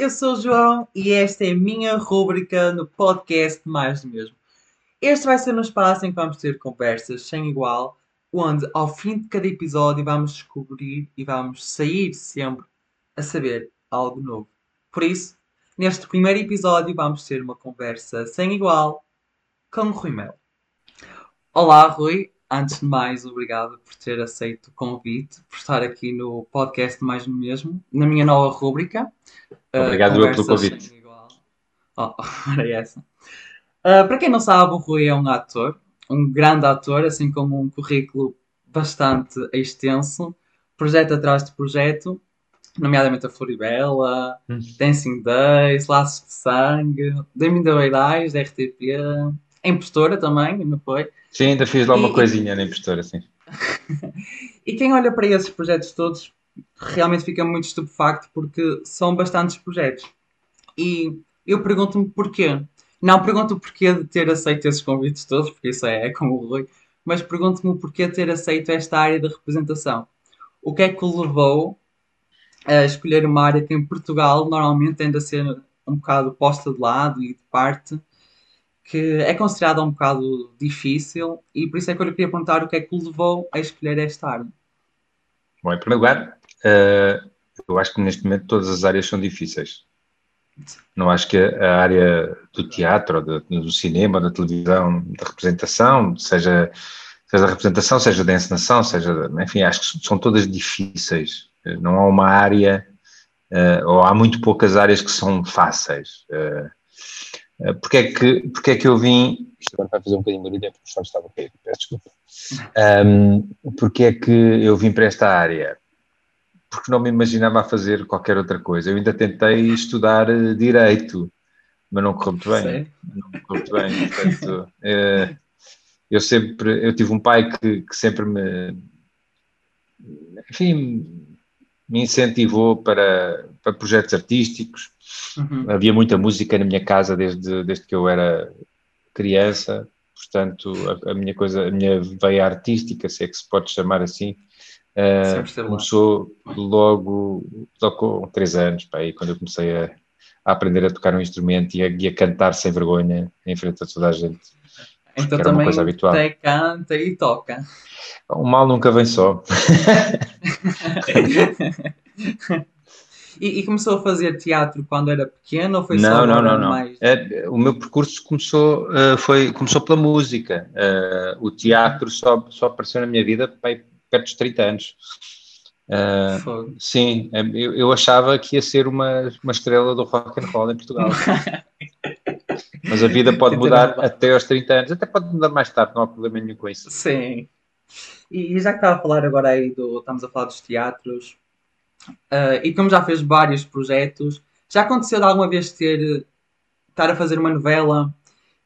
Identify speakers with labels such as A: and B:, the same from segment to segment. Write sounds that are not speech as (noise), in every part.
A: eu sou o João e esta é a minha rúbrica no podcast Mais do Mesmo. Este vai ser um espaço em que vamos ter conversas sem igual, onde ao fim de cada episódio vamos descobrir e vamos sair sempre a saber algo novo. Por isso, neste primeiro episódio vamos ter uma conversa sem igual com o Rui Mel. Olá, Rui. Antes de mais, obrigado por ter aceito o convite, por estar aqui no podcast Mais do Mesmo, na minha nova rúbrica.
B: Obrigado uh, pelo convite.
A: Oh, (laughs) era essa. Uh, para quem não sabe, o Rui é um ator, um grande ator, assim como um currículo bastante extenso, projeto atrás de projeto, nomeadamente a Floribela, hum. Dancing Days, Laços de Sangue, Demi da Beirais, da RTP, a Impostora também, não foi?
B: Sim, ainda fiz lá uma e, coisinha na impostora, sim. (laughs)
A: e quem olha para esses projetos todos realmente fica muito estupefacto porque são bastantes projetos. E eu pergunto-me porquê. Não pergunto o porquê de ter aceito esses convites todos, porque isso é, é como o Rui, mas pergunto-me porquê de ter aceito esta área de representação. O que é que o levou a escolher uma área que em Portugal normalmente tende a ser um bocado posta de lado e de parte que é considerada um bocado difícil e por isso é que eu lhe queria perguntar o que é que o levou a escolher esta área.
B: Bom, em primeiro lugar, uh, eu acho que neste momento todas as áreas são difíceis. Não acho que a área do teatro, do, cinema, da televisão, da representação, seja, seja da representação, seja da encenação, seja, enfim, acho que são todas difíceis. Não há uma área, uh, ou há muito poucas áreas que são fáceis. Uh, eh, porque é que, porque é que eu vim. Isto agora vai fazer um bocadinho de barulho, é porque o som estava cair, peço desculpa. Um, porque é que eu vim para esta área? Porque não me imaginava a fazer qualquer outra coisa. Eu ainda tentei estudar eh, direito, mas não correu muito bem. Não correu muito bem. Portanto, é, eu sempre. Eu tive um pai que, que sempre me. Enfim, me incentivou para, para projetos artísticos Uhum. Havia muita música na minha casa desde, desde que eu era criança, portanto, a, a, minha coisa, a minha veia artística, se é que se pode chamar assim, uh, começou logo, logo com três anos, pá, aí, quando eu comecei a, a, aprender a tocar um instrumento e a, e a, cantar sem vergonha em frente a toda a gente.
A: Então era também uma coisa habitual. até canta e toca.
B: O mal nunca vem só. (laughs)
A: E, e, começou a fazer teatro quando era pequeno ou foi
B: não,
A: só
B: não, não, não. mais? É, o meu percurso começou, uh, foi, começou pela música. Uh, o teatro só, só apareceu na minha vida perto dos 30 anos. Uh, sim, eu, eu, achava que ia ser uma, uma estrela do rock and roll em Portugal. (laughs) Mas a vida pode mudar até aos 30 anos, até pode mudar mais tarde, não há problema nenhum com isso.
A: Sim. E, já que estava a falar agora aí do. Estamos a falar dos teatros, Uh, e como já fez vários projetos, já aconteceu de alguma vez ter estar a fazer uma novela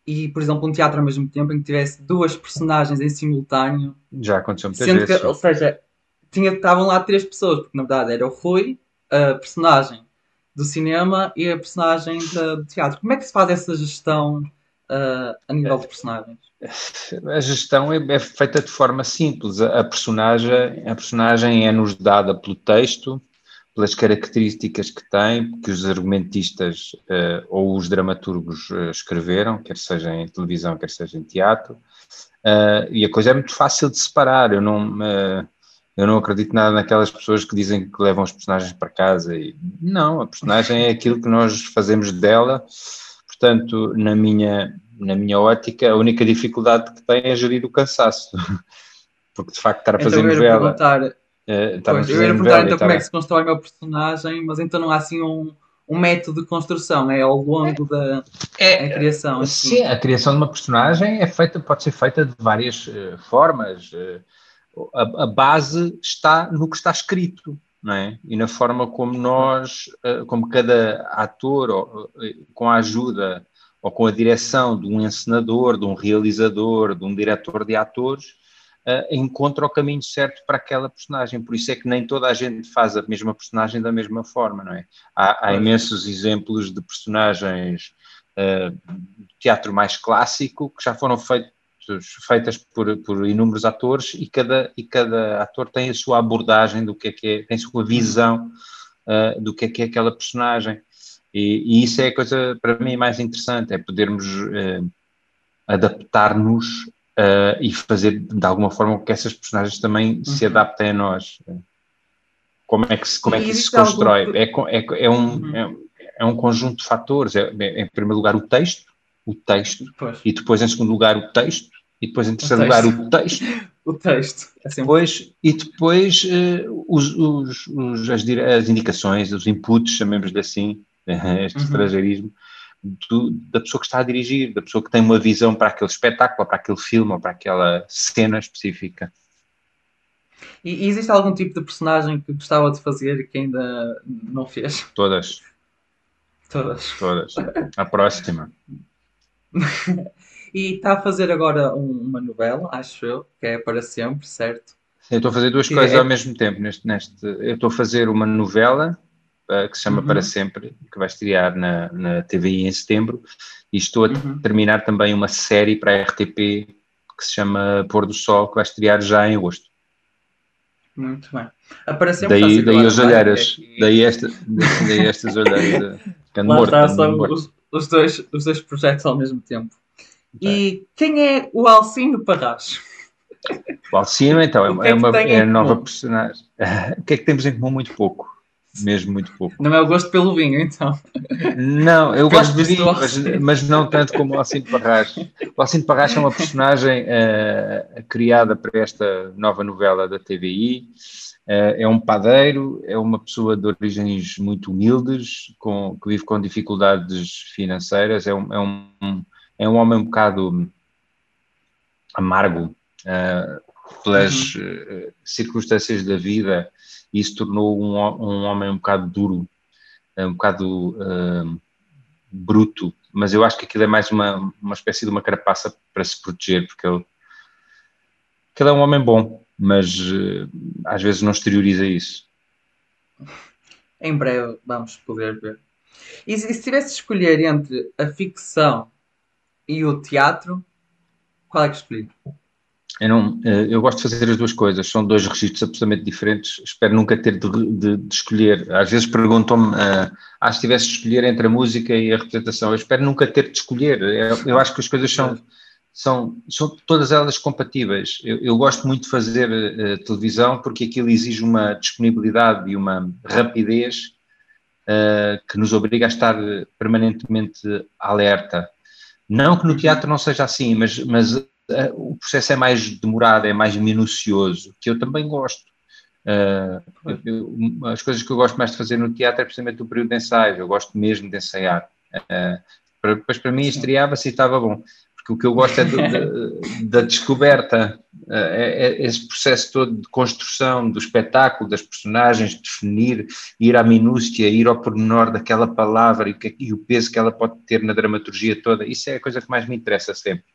A: e, por exemplo, um teatro ao mesmo tempo em que tivesse duas personagens em simultâneo?
B: Já aconteceu muitas vezes.
A: Que, ou seja, tinha, estavam lá três pessoas, porque na verdade era o Rui, a personagem do cinema e a personagem do teatro. Como é que se faz essa gestão uh, a nível de personagens?
B: A gestão é, é feita de forma simples. A, a, personagem, a personagem é-nos dada pelo texto, pelas características que tem, que os argumentistas uh, ou os dramaturgos uh, escreveram, quer seja em televisão, quer seja em teatro, uh, e a coisa é muito fácil de separar. Eu não, eu não acredito nada naquelas pessoas que dizem que levam os personagens para casa. E, não, a personagem é aquilo que nós fazemos dela. Portanto, na minha, na minha ótica, a única dificuldade que tem é gerir o cansaço. (laughs) Porque de facto estar a fazer então, novela.
A: Uh, pois, eu ia perguntar então como é que se constrói o meu personagem, mas então não há assim um, um método de construção, é ao longo da é, criação.
B: Assim. Sim, a criação de uma personagem é feita, pode ser feita de várias uh, formas. Uh, a, a, base está no que está escrito, não é? E na forma como nós, uh, como cada ator, com a ajuda ou com a direção de um encenador, de um realizador, de um diretor de atores, uh, encontra o caminho certo para aquela personagem. Por isso é que nem toda a gente faz a mesma personagem da mesma forma, não é? Há, há imensos exemplos de personagens uh, de teatro mais clássico que já foram feitos feitas por, por inúmeros atores e cada, e cada ator tem a sua abordagem do que é que é, tem a sua visão uh, do que é que é aquela personagem. E, e, isso é a coisa, para mim, mais interessante, é podermos uh, adaptar-nos uh, e fazer, de alguma forma, que essas personagens também uhum. se adaptem a nós. Como é que, se, como é que isso se constrói? Algo... É, é, é, um, uhum. é, é, um conjunto de fatores. É, é, em primeiro lugar, o texto, o texto, pois. e depois, em segundo lugar, o texto, e depois, em terceiro lugar, o texto. (laughs)
A: o texto.
B: É sempre... depois, e depois uh, os, os, os, as, as, indicações, os inputs, chamemos-lhe assim, (laughs) este uhum. estrangeirismo, do, da pessoa que está a dirigir, da pessoa que tem uma visão para aquele espetáculo, para aquele filme, ou para aquela cena específica.
A: E, e existe algum tipo de personagem que gostava de fazer e que ainda não fez?
B: Todas.
A: Todas.
B: Todas. A próxima. (laughs)
A: e está a fazer agora um, uma novela, acho eu, que é para sempre, certo?
B: Eu estou a fazer duas que coisas é... ao mesmo tempo. Neste, neste, eu estou a fazer uma novela uh, que se chama uhum. Para Sempre, que vai estrear na, na TVI em setembro, e estou a uhum. terminar também uma série para a RTP que se chama Pôr do Sol, que vai estrear já em agosto.
A: Muito bem. Apareceu
B: daí daí as olheiras, é daí, esta, daí estas olheiras. (laughs)
A: Lá morto, está, são os, os, dois, os dois projetos ao mesmo tempo. E quem é o Alcino Parras?
B: O Alcino, então, é, é, é uma é nova personagem. (laughs) O que é que temos em comum? Muito pouco. Mesmo muito pouco.
A: Não é o gosto pelo vinho, então?
B: Não, eu gosto de vinho, mas, mas, não tanto como o Alcino Parras. O Alcino Parras é uma personagem uh, criada para esta nova novela da TVI. Uh, eh, é um padeiro, é uma pessoa de origens muito humildes, com, que vive com dificuldades financeiras, é um, é um é um homem um bocado amargo uh, pelas uh, circunstâncias da vida e se tornou um, um homem um bocado duro, um bocado uh, bruto, mas eu acho que aquilo é mais uma, uma espécie de uma carapaça para se proteger, porque ele, ele é um homem bom, mas às vezes não exterioriza isso.
A: Em breve vamos poder ver. E se, se tivesse de escolher entre a ficção e o teatro, qual é que escolhi?
B: Eu, não, eh, eu gosto de fazer as duas coisas, são dois registros absolutamente diferentes. Espero nunca ter de, de, de escolher. Às vezes perguntam-me, uh, ah, se tivesse de escolher entre a música e a representação. Eu espero nunca ter de escolher. Eu, eu acho que as coisas são, são, são todas elas compatíveis. Eu, eu gosto muito de fazer uh, televisão porque aquilo exige uma disponibilidade e uma rapidez uh, que nos obriga a estar permanentemente alerta. Não que no teatro não seja assim, mas, mas o processo é mais demorado, é mais minucioso, que eu também gosto. Uh, eu, as coisas que eu gosto mais de fazer no teatro é precisamente o período de ensaio, eu gosto mesmo de ensaiar. Uh, para, depois para mim estreava-se e estava bom, porque o que eu gosto é do, de, (laughs) da descoberta, uh, é, é, esse processo todo de construção do espetáculo, das personagens, definir, ir à minúcia, ir ao pormenor daquela palavra e, que, e o peso que ela pode ter na dramaturgia toda, isso é a coisa que mais me interessa sempre.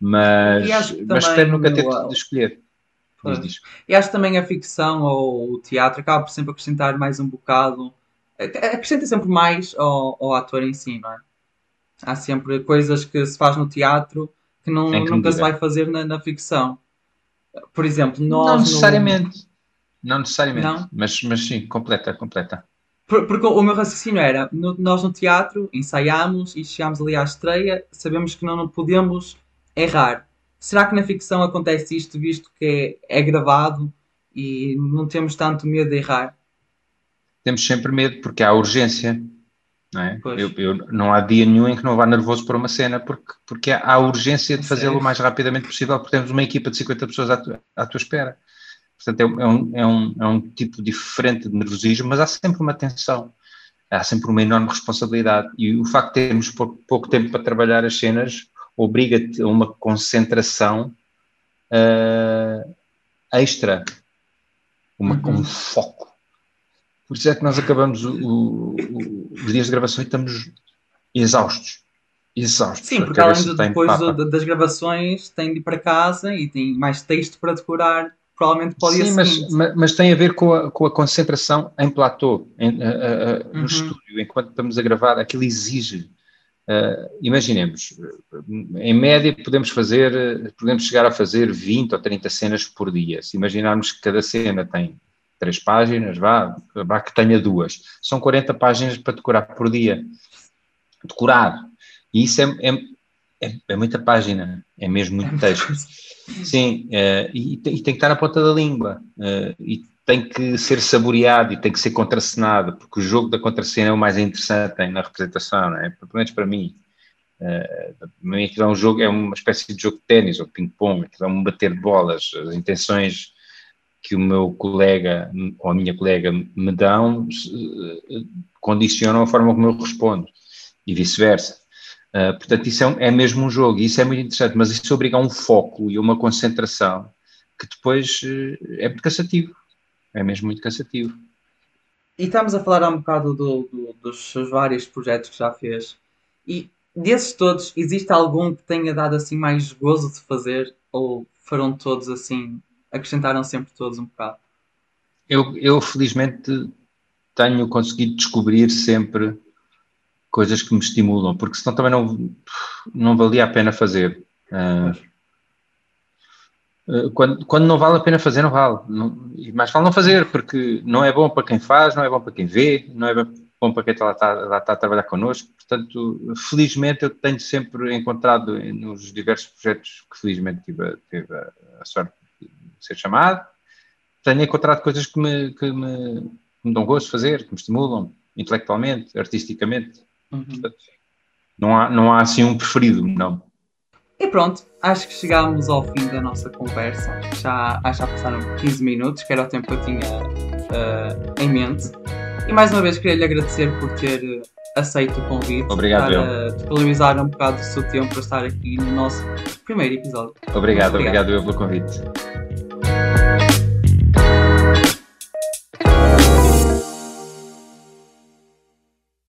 B: Mas, mas espero nunca ter de escolher.
A: E acho também a ficção ou o teatro acaba por sempre acrescentar mais um bocado, acrescenta sempre mais ao, ao ator em si, não é? Há sempre coisas que se faz no teatro que, não, que nunca se vai fazer na, na, ficção. Por exemplo, nós.
B: Não necessariamente. No... Não necessariamente. Não? Mas, mas sim, completa, completa.
A: porque o meu raciocínio era: no, nós no teatro ensaiamos e chegamos ali à estreia, sabemos que não, não podemos errar. Será que na ficção acontece isto, visto que é, é gravado e não temos tanto medo de errar?
B: Temos sempre medo, porque há urgência. Não, é? eu, eu, não há dia nenhum em que não vá nervoso por uma cena, porque, porque há urgência de fazê-lo o mais rapidamente possível, porque temos uma equipa de 50 pessoas à, tu, à tua espera. Portanto, é, é, um, é, um, é um tipo diferente de nervosismo, mas há sempre uma tensão, há sempre uma enorme responsabilidade. E o facto de termos pouco, pouco tempo para trabalhar as cenas obriga-te a uma concentração uh, extra, uma, uhum. um foco por isso é que nós acabamos o, o, o, os dias de gravação e estamos exaustos. Exaustos.
A: Sim, porque além de, depois de, das gravações tem de ir para casa e tem mais texto para decorar, provavelmente pode
B: Sim, mas, mas, mas, tem a ver com a, com a concentração em platô, em, uh, no uhum. estúdio, enquanto estamos a gravar, aquilo exige. Uh, imaginemos, em média podemos fazer, podemos chegar a fazer 20 ou 30 cenas por dia. Se imaginarmos que cada cena tem três páginas, vá, vá que tenha duas. São 40 páginas para decorar por dia. Decorar. E isso é, é, é, é muita página, é mesmo muito texto. Sim, uh, e, e, tem que estar na ponta da língua. Uh, e tem que ser saboreado e tem que ser contracenado, porque o jogo da contracena é o mais interessante na representação, não é? Pelo menos para mim. Uh, aquilo é um jogo, é uma espécie de jogo de ténis ou ping-pong, aquilo é um bater de bolas, as intenções que o meu colega ou a minha colega me dão eh, condicionam a forma como eu respondo e vice-versa. Uh, portanto, isso é, é, mesmo um jogo e isso é muito interessante, mas isso obriga a um foco e uma concentração que depois uh, é muito cansativo. É mesmo muito cansativo.
A: E estamos a falar há um bocado do, do, dos vários projetos que já fez. E desses todos, existe algum que tenha dado assim mais gozo de fazer? Ou foram todos assim, acrescentaram sempre todos um bocado?
B: Eu, eu felizmente tenho conseguido descobrir sempre coisas que me estimulam, porque senão também não, não valia a pena fazer. Uh, quando, quando não vale a pena fazer, não vale. Não, mais vale não fazer, porque não é bom para quem faz, não é bom para quem vê, não é bom para quem está lá, está, lá está a trabalhar connosco. Portanto, felizmente eu tenho sempre encontrado nos diversos projetos que felizmente tive, tive a, a sorte de ser chamado, tenho encontrado coisas que me, que me, que me dão gosto de fazer, que me estimulam intelectualmente, artisticamente. Uhum. Portanto, não, há, não há assim um preferido, não.
A: E pronto, acho que chegámos ao fim da nossa conversa. Já, já passaram 15 minutos, que era o tempo que eu tinha uh, em mente. E mais uma vez queria lhe agradecer por ter aceito o convite.
B: Obrigado.
A: Para disponibilizar um bocado do seu tempo para estar aqui no nosso primeiro episódio.
B: Obrigado, obrigado, obrigado pelo convite.